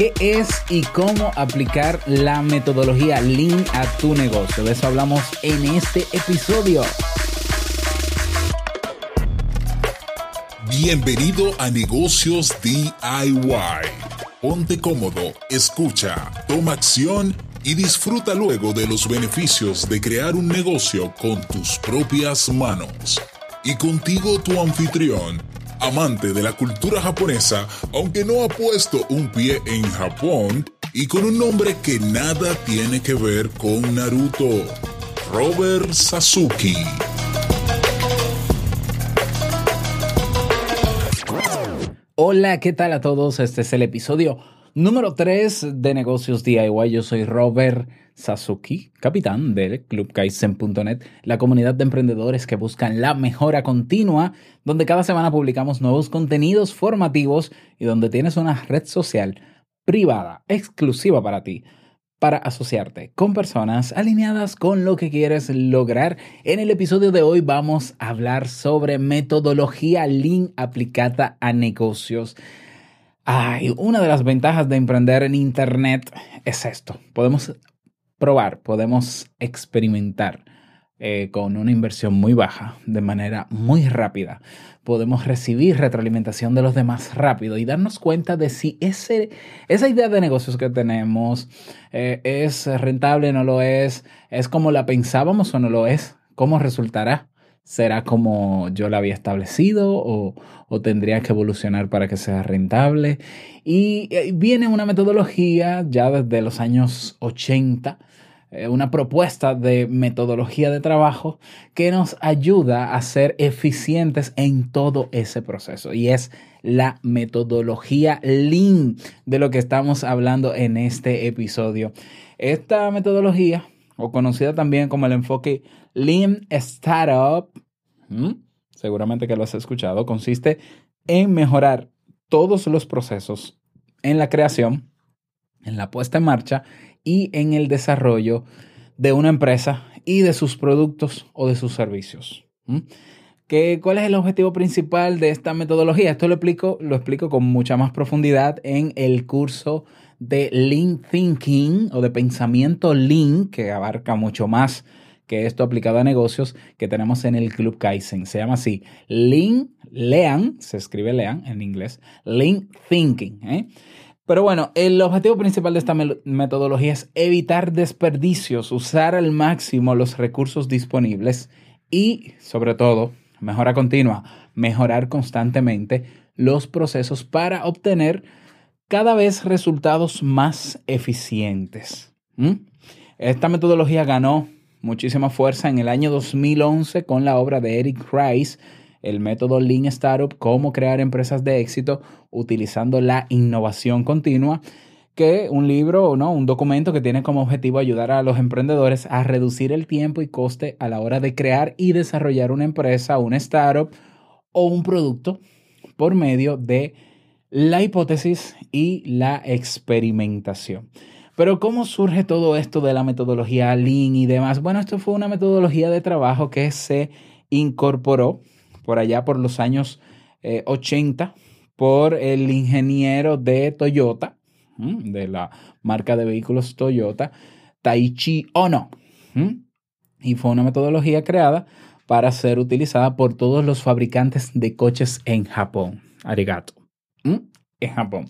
qué es y cómo aplicar la metodología Lean a tu negocio. De eso hablamos en este episodio. Bienvenido a Negocios DIY. Ponte cómodo, escucha, toma acción y disfruta luego de los beneficios de crear un negocio con tus propias manos. Y contigo tu anfitrión, amante de la cultura japonesa, aunque no ha puesto un pie en Japón, y con un nombre que nada tiene que ver con Naruto, Robert Sasuke. Hola, ¿qué tal a todos? Este es el episodio número 3 de Negocios DIY. Yo soy Robert Sasuki, capitán del Club Kaizen.net, la comunidad de emprendedores que buscan la mejora continua, donde cada semana publicamos nuevos contenidos formativos y donde tienes una red social privada, exclusiva para ti para asociarte con personas alineadas con lo que quieres lograr. En el episodio de hoy vamos a hablar sobre metodología Lean aplicada a negocios. Ay, una de las ventajas de emprender en Internet es esto. Podemos probar, podemos experimentar eh, con una inversión muy baja, de manera muy rápida. Podemos recibir retroalimentación de los demás rápido y darnos cuenta de si ese, esa idea de negocios que tenemos eh, es rentable, no lo es, es como la pensábamos o no lo es, cómo resultará. ¿Será como yo la había establecido o, o, tendría que evolucionar para que sea rentable? Y eh, viene una metodología ya desde los años 80 eh, una propuesta de metodología de trabajo que nos ayuda a ser eficientes en todo ese proceso. Y es la metodología Lean de lo que estamos hablando en este episodio. Esta metodología, o conocida también como el enfoque Lean Startup, seguramente que lo has escuchado, consiste en mejorar todos los procesos en la creación, en la puesta en marcha y en el desarrollo de una empresa y de sus productos o de sus servicios. ¿Qué, ¿Cuál es el objetivo principal de esta metodología? Esto lo explico, lo explico con mucha más profundidad en el curso de Lean Thinking o de pensamiento Lean, que abarca mucho más que esto aplicado a negocios que tenemos en el Club Kaizen. Se llama así, Lean, Lean, se escribe Lean en inglés, Lean Thinking. ¿eh? Pero bueno, el objetivo principal de esta metodología es evitar desperdicios, usar al máximo los recursos disponibles y, sobre todo, mejora continua, mejorar constantemente los procesos para obtener cada vez resultados más eficientes. Esta metodología ganó muchísima fuerza en el año 2011 con la obra de Eric Rice, el método Lean Startup, cómo crear empresas de éxito utilizando la innovación continua, que un libro, ¿no? un documento que tiene como objetivo ayudar a los emprendedores a reducir el tiempo y coste a la hora de crear y desarrollar una empresa, una startup o un producto por medio de la hipótesis y la experimentación. Pero ¿cómo surge todo esto de la metodología Lean y demás? Bueno, esto fue una metodología de trabajo que se incorporó por allá por los años 80 eh, por el ingeniero de Toyota, de la marca de vehículos Toyota, Taichi Ono. Y fue una metodología creada para ser utilizada por todos los fabricantes de coches en Japón. Arigato. En Japón.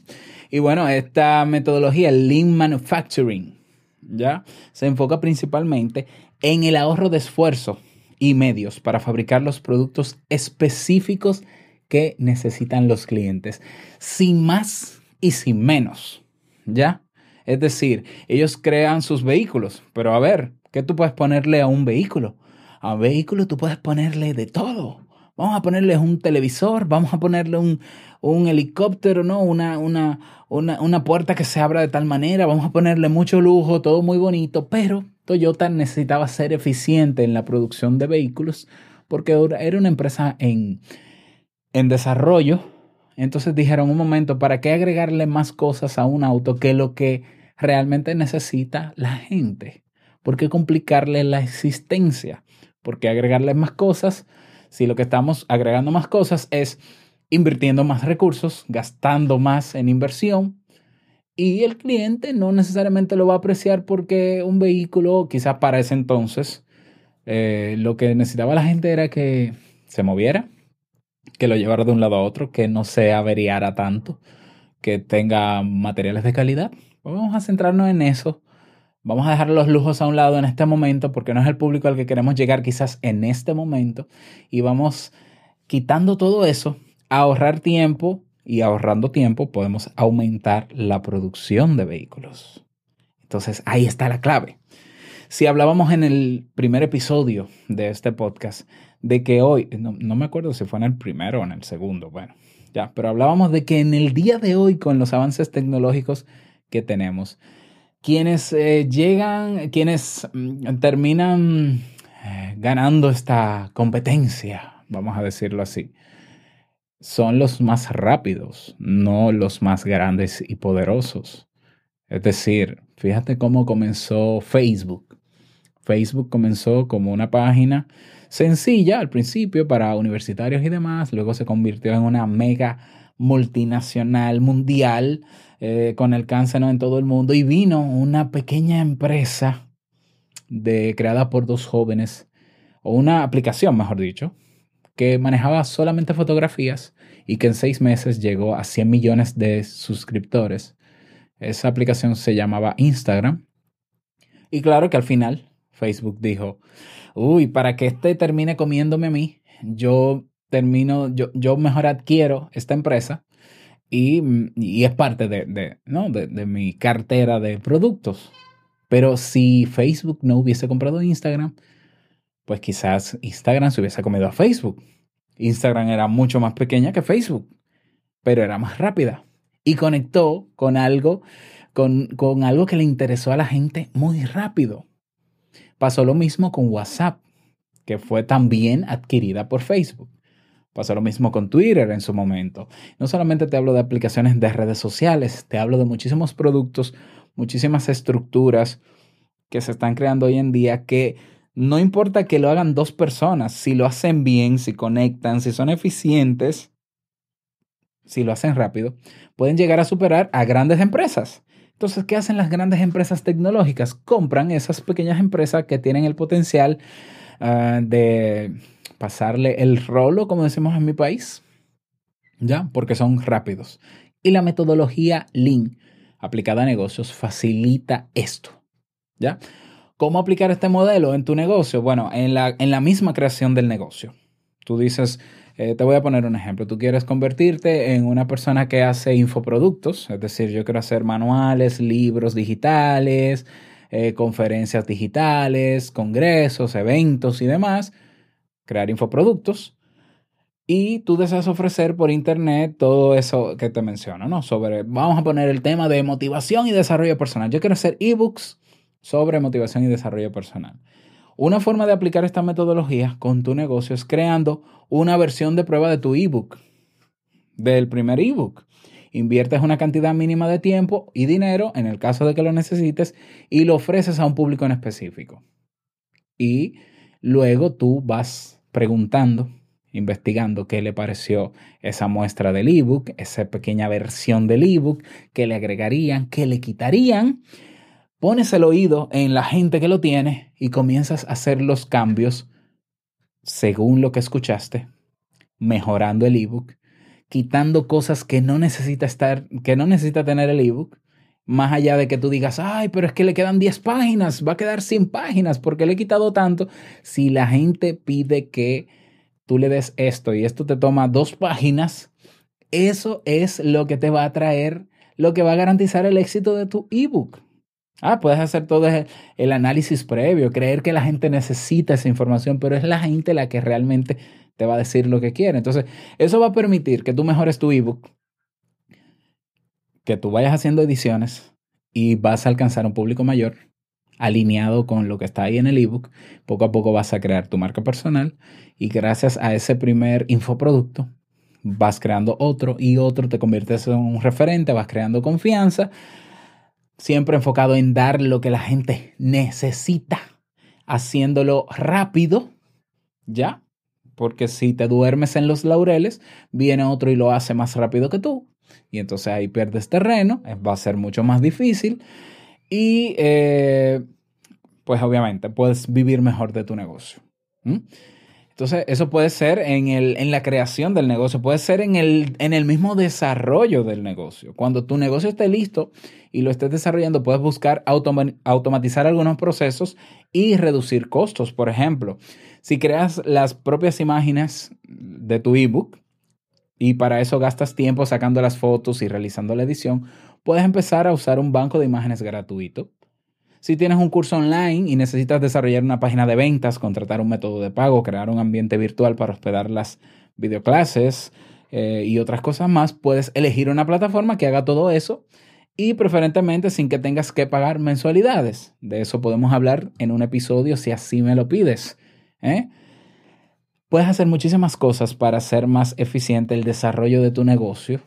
Y bueno, esta metodología, Lean Manufacturing, ¿ya? Se enfoca principalmente en el ahorro de esfuerzo y medios para fabricar los productos específicos que necesitan los clientes, sin más y sin menos, ¿ya? Es decir, ellos crean sus vehículos, pero a ver, ¿qué tú puedes ponerle a un vehículo? A un vehículo tú puedes ponerle de todo. Vamos a ponerle un televisor, vamos a ponerle un, un helicóptero, ¿no? Una, una, una, una puerta que se abra de tal manera, vamos a ponerle mucho lujo, todo muy bonito, pero Toyota necesitaba ser eficiente en la producción de vehículos porque era una empresa en, en desarrollo. Entonces dijeron un momento, ¿para qué agregarle más cosas a un auto que lo que realmente necesita la gente? ¿Por qué complicarle la existencia? ¿Por qué agregarle más cosas si lo que estamos agregando más cosas es invirtiendo más recursos, gastando más en inversión y el cliente no necesariamente lo va a apreciar porque un vehículo, quizás para ese entonces, eh, lo que necesitaba la gente era que se moviera, que lo llevara de un lado a otro, que no se averiara tanto, que tenga materiales de calidad. Vamos a centrarnos en eso. Vamos a dejar los lujos a un lado en este momento porque no es el público al que queremos llegar quizás en este momento. Y vamos quitando todo eso, ahorrar tiempo y ahorrando tiempo podemos aumentar la producción de vehículos. Entonces ahí está la clave. Si hablábamos en el primer episodio de este podcast de que hoy, no, me acuerdo si fue en el primero o en el segundo, bueno, ya, pero hablábamos de que en el día de hoy con los avances tecnológicos que tenemos, quienes eh, llegan, quienes mm, terminan eh, ganando esta competencia, vamos a decirlo así, son los más rápidos, no los más grandes y poderosos. Es decir, fíjate cómo comenzó Facebook. Facebook comenzó como una página sencilla al principio para universitarios y demás, luego se convirtió en una mega multinacional mundial eh, con alcance en todo el mundo y vino una pequeña empresa de, creada por dos jóvenes, o una aplicación, mejor dicho, que manejaba solamente fotografías y que en seis meses llegó a 100 millones de suscriptores. Esa aplicación se llamaba Instagram. Y claro que al final Facebook dijo, uy, para que este termine comiéndome a mí, yo termino, yo, yo mejor adquiero esta empresa y, es parte de, ¿no? de mi cartera de productos. Pero si Facebook no hubiese comprado Instagram, pues quizás Instagram se hubiese comido a Facebook. Instagram era mucho más pequeña que Facebook, pero era más rápida y conectó con algo, con, con algo que le interesó a la gente muy rápido. Pasó lo mismo con WhatsApp, que fue también adquirida por Facebook. Pasó lo mismo con Twitter en su momento. No solamente te hablo de aplicaciones de redes sociales, te hablo de muchísimos productos, muchísimas estructuras que se están creando hoy en día que no importa que lo hagan dos personas, si lo hacen bien, si conectan, si son eficientes, si lo hacen rápido, pueden llegar a superar a grandes empresas. Entonces, ¿qué hacen las grandes empresas tecnológicas? Compran esas pequeñas empresas que tienen el potencial ah, de pasarle el rolo, como decimos en mi país, ¿ya? Porque son rápidos. Y la metodología Lean aplicada a negocios facilita esto, ¿ya? ¿Cómo aplicar este modelo en tu negocio? Bueno, en la, en la misma creación del negocio. Tú dices, eh, te voy a poner un ejemplo. Tú quieres convertirte en una persona que hace infoproductos, es decir, yo quiero hacer manuales, libros digitales, eh, conferencias digitales, congresos, eventos y demás, crear infoproductos. Y tú deseas ofrecer por internet todo eso que te menciono, ¿no? Sobre, vamos a poner el tema de motivación y desarrollo personal. Yo quiero hacer ebooks sobre motivación y desarrollo personal. Una forma de aplicar esta metodología con tu negocio es creando una versión de prueba de tu ebook, del primer ebook. Inviertes una cantidad mínima de tiempo y dinero en el caso de que lo necesites y lo ofreces a un público en específico. Y luego tú vas preguntando, investigando qué le pareció esa muestra del ebook, esa pequeña versión del ebook, qué le agregarían, qué le quitarían. Pones el oído en la gente que lo tiene y comienzas a hacer los cambios según lo que escuchaste, mejorando el ebook, quitando cosas que no necesita estar, que no necesita tener el ebook, más allá de que tú digas, ay, pero es que le quedan 10 páginas, va a quedar 100 páginas porque le he quitado tanto. Si la gente pide que tú le des esto y esto te toma dos páginas, eso es lo que te va a traer, lo que va a garantizar el éxito de tu ebook. Ah, puedes hacer todo el análisis previo, creer que la gente necesita esa información, pero es la gente la que realmente te va a decir lo que quiere. Entonces, eso va a permitir que tú mejores tu ebook, que tú vayas haciendo ediciones y vas a alcanzar un público mayor alineado con lo que está ahí en el ebook. Poco a poco vas a crear tu marca personal y gracias a ese primer infoproducto vas creando otro y otro, te conviertes en un referente, vas creando confianza siempre enfocado en dar lo que la gente necesita, haciéndolo rápido, ¿ya? Porque si te duermes en los laureles, viene otro y lo hace más rápido que tú. Y entonces ahí pierdes terreno, eh, va a ser mucho más difícil y eh, pues obviamente puedes vivir mejor de tu negocio. Entonces, eso puede ser en, el, en, la creación del negocio, puede ser en el, en el mismo desarrollo del negocio. Cuando tu negocio esté listo y lo estés desarrollando, puedes buscar automatizar algunos procesos y reducir costos. Por ejemplo, si creas las propias imágenes de tu ebook y para eso gastas tiempo sacando las fotos y realizando la edición, puedes empezar a usar un banco de imágenes gratuito si tienes un curso online y necesitas desarrollar una página de ventas, contratar un método de pago, crear un ambiente virtual para hospedar las videoclases eh, y otras cosas más, puedes elegir una plataforma que haga todo eso y preferentemente sin que tengas que pagar mensualidades. De eso podemos hablar en un episodio si así me lo pides. ¿eh? Puedes hacer muchísimas cosas para hacer más eficiente el desarrollo de tu negocio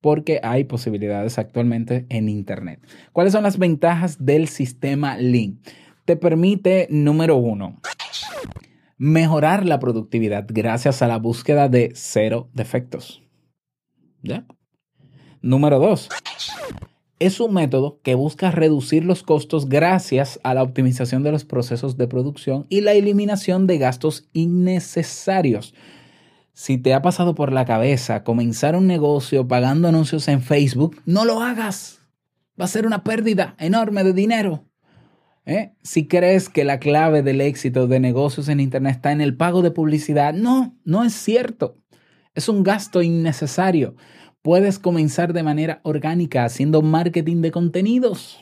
porque hay posibilidades actualmente en Internet. ¿Cuáles son las ventajas del sistema Lean? Te permite, número uno, mejorar la productividad gracias a la búsqueda de cero defectos. ¿Ya? Número dos, es un método que busca reducir los costos gracias a la optimización de los procesos de producción y la eliminación de gastos innecesarios. Si te ha pasado por la cabeza comenzar un negocio pagando anuncios en Facebook, no lo hagas. Va a ser una pérdida enorme de dinero. ¿Eh? Si crees que la clave del éxito de negocios en Internet está en el pago de publicidad, no, no es cierto. Es un gasto innecesario. Puedes comenzar de manera orgánica haciendo marketing de contenidos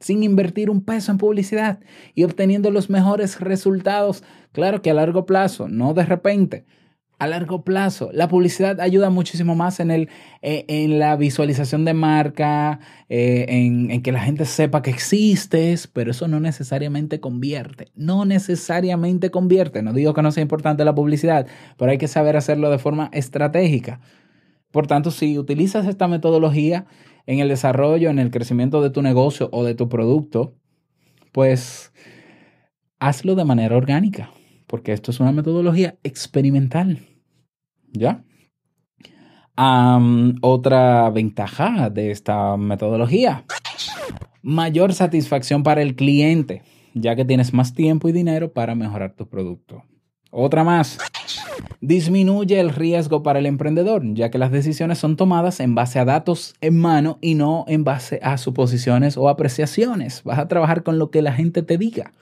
sin invertir un peso en publicidad y obteniendo los mejores resultados. Claro que a largo plazo, no de repente a largo plazo. La publicidad ayuda muchísimo más en, el, eh, en la visualización de marca, eh, en, en, que la gente sepa que existes, pero eso no necesariamente convierte. No necesariamente convierte. No digo que no sea importante la publicidad, pero hay que saber hacerlo de forma estratégica. Por tanto, si utilizas esta metodología en el desarrollo, en el crecimiento de tu negocio o de tu producto, pues hazlo de manera orgánica, porque esto es una metodología experimental. ¿Ya? otra ventaja de esta metodología, mayor satisfacción para el cliente, ya que tienes más tiempo y dinero para mejorar tu producto. Otra más, disminuye el riesgo para el emprendedor, ya que las decisiones son tomadas en base a datos en mano y no en base a suposiciones o apreciaciones. Vas a trabajar con lo que la gente te diga.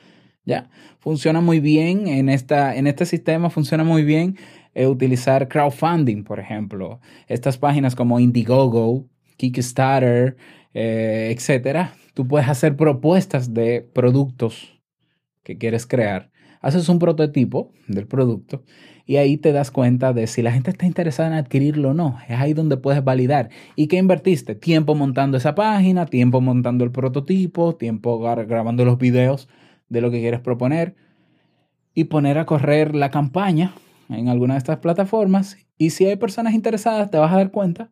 ¿Ya? Funciona muy bien en, esta, en este sistema, funciona muy bien eh, utilizar crowdfunding, por ejemplo. Estas páginas como Indiegogo, Kickstarter, eh, etcétera. Tú puedes hacer propuestas de productos que quieres crear. Haces un prototipo del producto y ahí te das cuenta de si la gente está interesada en adquirirlo o no. Es ahí donde puedes validar. ¿Y qué invertiste? Tiempo montando esa página, tiempo montando el prototipo, tiempo grabando los videos de lo que quieres proponer y poner a correr la campaña en alguna de estas plataformas. Y si hay personas interesadas, te vas a dar cuenta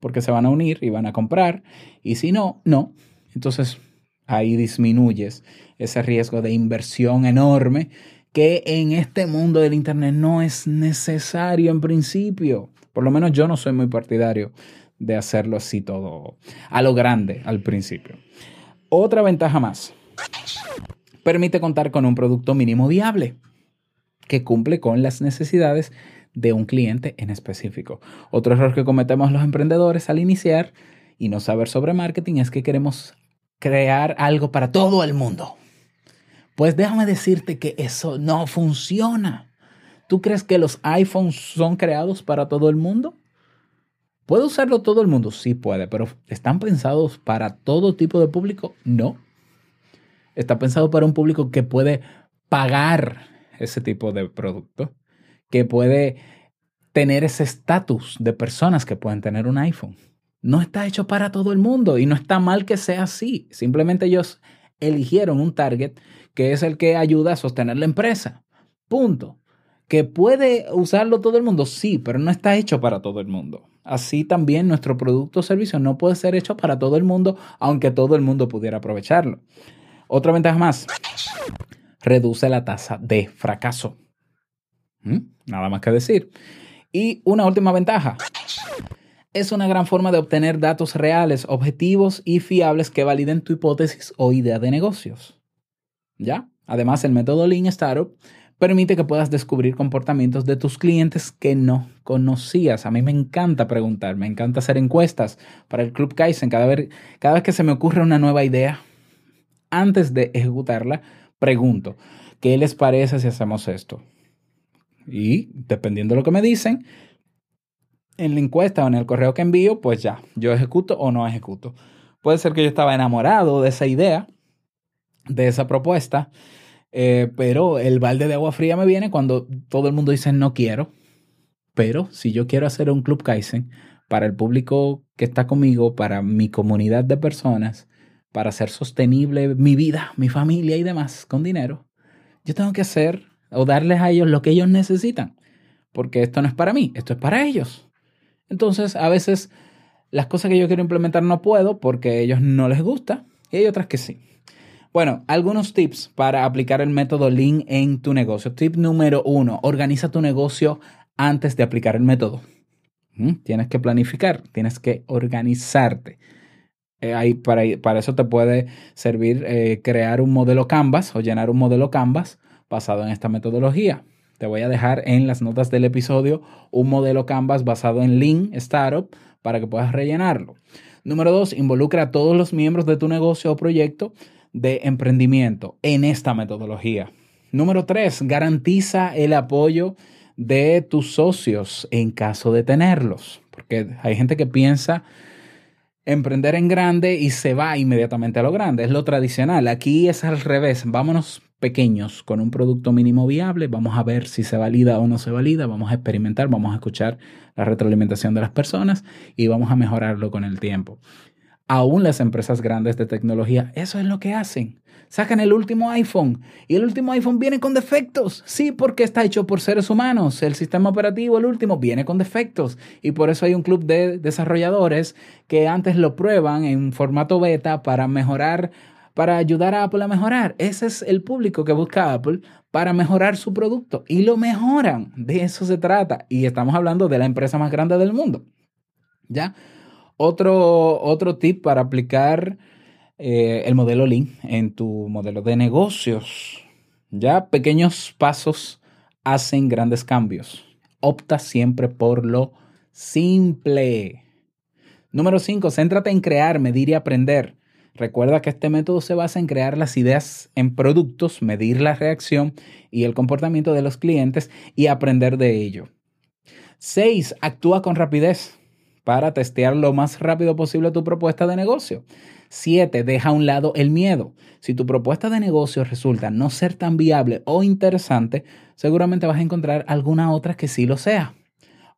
porque se van a unir y van a comprar. Y si no, no. Entonces ahí disminuyes ese riesgo de inversión enorme que en este mundo del Internet no es necesario en principio. Por lo menos yo no soy muy partidario de hacerlo así todo a lo grande al principio. Otra ventaja más permite contar con un producto mínimo viable que cumple con las necesidades de un cliente en específico. Otro error que cometemos los emprendedores al iniciar y no saber sobre marketing es que queremos crear algo para todo el mundo. Pues déjame decirte que eso no funciona. ¿Tú crees que los iPhones son creados para todo el mundo? ¿Puede usarlo todo el mundo? Sí puede, pero ¿están pensados para todo tipo de público? No está pensado para un público que puede pagar ese tipo de producto, que puede tener ese estatus de personas que pueden tener un iPhone. No está hecho para todo el mundo y no está mal que sea así. Simplemente ellos eligieron un target que es el que ayuda a sostener la empresa. Punto. ¿Que puede usarlo todo el mundo? Sí, pero no está hecho para todo el mundo. Así también nuestro producto o servicio no puede ser hecho para todo el mundo, aunque todo el mundo pudiera aprovecharlo. Otra ventaja más, reduce la tasa de fracaso. ¿Mm? Nada más que decir. Y una última ventaja, es una gran forma de obtener datos reales, objetivos y fiables que validen tu hipótesis o idea de negocios. ¿Ya? Además, el método Lean Startup permite que puedas descubrir comportamientos de tus clientes que no conocías. A mí me encanta preguntar, me encanta hacer encuestas para el Club Kaizen. Cada vez, cada vez que se me ocurre una nueva idea, antes de ejecutarla, pregunto, ¿qué les parece si hacemos esto? Y dependiendo de lo que me dicen, en la encuesta o en el correo que envío, pues ya, yo ejecuto o no ejecuto. Puede ser que yo estaba enamorado de esa idea, de esa propuesta, eh, pero el balde de agua fría me viene cuando todo el mundo dice no quiero. Pero si yo quiero hacer un Club Kaizen para el público que está conmigo, para mi comunidad de personas, para hacer sostenible mi vida, mi familia y demás con dinero, yo tengo que hacer o darles a ellos lo que ellos necesitan. Porque esto no es para mí, esto es para ellos. Entonces, a veces las cosas que yo quiero implementar no puedo porque a ellos no les gusta y hay otras que sí. Bueno, algunos tips para aplicar el método Lean en tu negocio. Tip número uno, organiza tu negocio antes de aplicar el método. ¿Mm? Tienes que planificar, tienes que organizarte. Eh, para, para, eso te puede servir eh, crear un modelo Canvas o llenar un modelo Canvas basado en esta metodología. Te voy a dejar en las notas del episodio un modelo Canvas basado en Lean Startup para que puedas rellenarlo. Número dos, involucra a todos los miembros de tu negocio o proyecto de emprendimiento en esta metodología. Número tres, garantiza el apoyo de tus socios en caso de tenerlos, porque hay gente que piensa emprender en grande y se va inmediatamente a lo grande, es lo tradicional. Aquí es al revés, vámonos pequeños con un producto mínimo viable, vamos a ver si se valida o no se valida, vamos a experimentar, vamos a escuchar la retroalimentación de las personas y vamos a mejorarlo con el tiempo. Aún las empresas grandes de tecnología, eso es lo que hacen. Sacan el último iPhone y el último iPhone viene con defectos. Sí, porque está hecho por seres humanos. El sistema operativo, el último, viene con defectos. Y por eso hay un club de desarrolladores que antes lo prueban en formato beta para mejorar para ayudar a Apple a mejorar. Ese es el público que busca Apple para mejorar su producto y lo mejoran. De eso se trata. Y estamos hablando de la empresa más grande del mundo. ¿Ya? Otro, otro tip para aplicar eh, el modelo Lean en tu modelo de negocios. Ya pequeños pasos hacen grandes cambios. Opta siempre por lo simple. Número 5. Céntrate en crear, medir y aprender. Recuerda que este método se basa en crear las ideas en productos, medir la reacción y el comportamiento de los clientes y aprender de ello. 6. Actúa con rapidez para testear lo más rápido posible tu propuesta de negocio. 7. Deja a un lado el miedo. Si tu propuesta de negocio resulta no ser tan viable o interesante, seguramente vas a encontrar alguna otra que sí lo sea.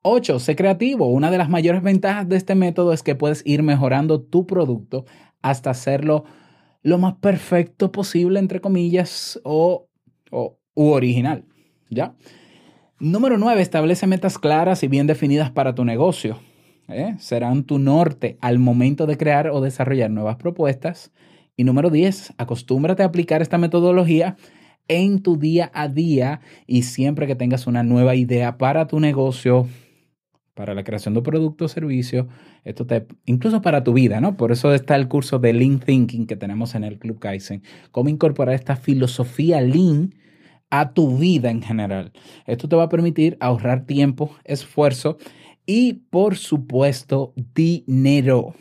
8. Sé creativo. Una de las mayores ventajas de este método es que puedes ir mejorando tu producto hasta hacerlo lo más perfecto posible, entre comillas, o, o u original. ¿Ya? Número 9. Establece metas claras y bien definidas para tu negocio. ¿eh? Serán tu norte al momento de crear o desarrollar nuevas propuestas. Y número 10. Acostúmbrate a aplicar esta metodología en tu día a día y siempre que tengas una nueva idea para tu negocio, para la creación de productos servicios, esto te, incluso para tu vida, ¿no? Por eso está el curso de Lean Thinking que tenemos en el Club Kaizen. Cómo incorporar esta filosofía Lean a tu vida en general. Esto te va a permitir ahorrar tiempo, esfuerzo y, por supuesto, dinero.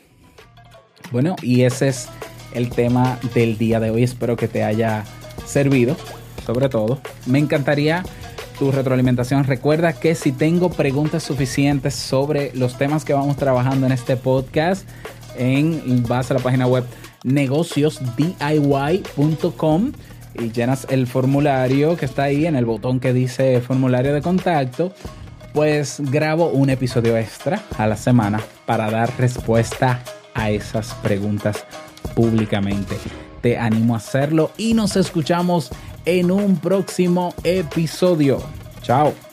Bueno, y ese es el tema del día de hoy. Espero que te haya servido, sobre todo. Me encantaría tu retroalimentación. Recuerda que si tengo preguntas suficientes sobre los temas que vamos trabajando en este podcast, en, vas a la página web negociosdiy.com y llenas el formulario que está ahí en el botón que dice formulario de contacto, pues grabo un episodio extra a la semana para dar respuesta a esas preguntas públicamente. Te animo a hacerlo y nos escuchamos en un próximo episodio. Chao.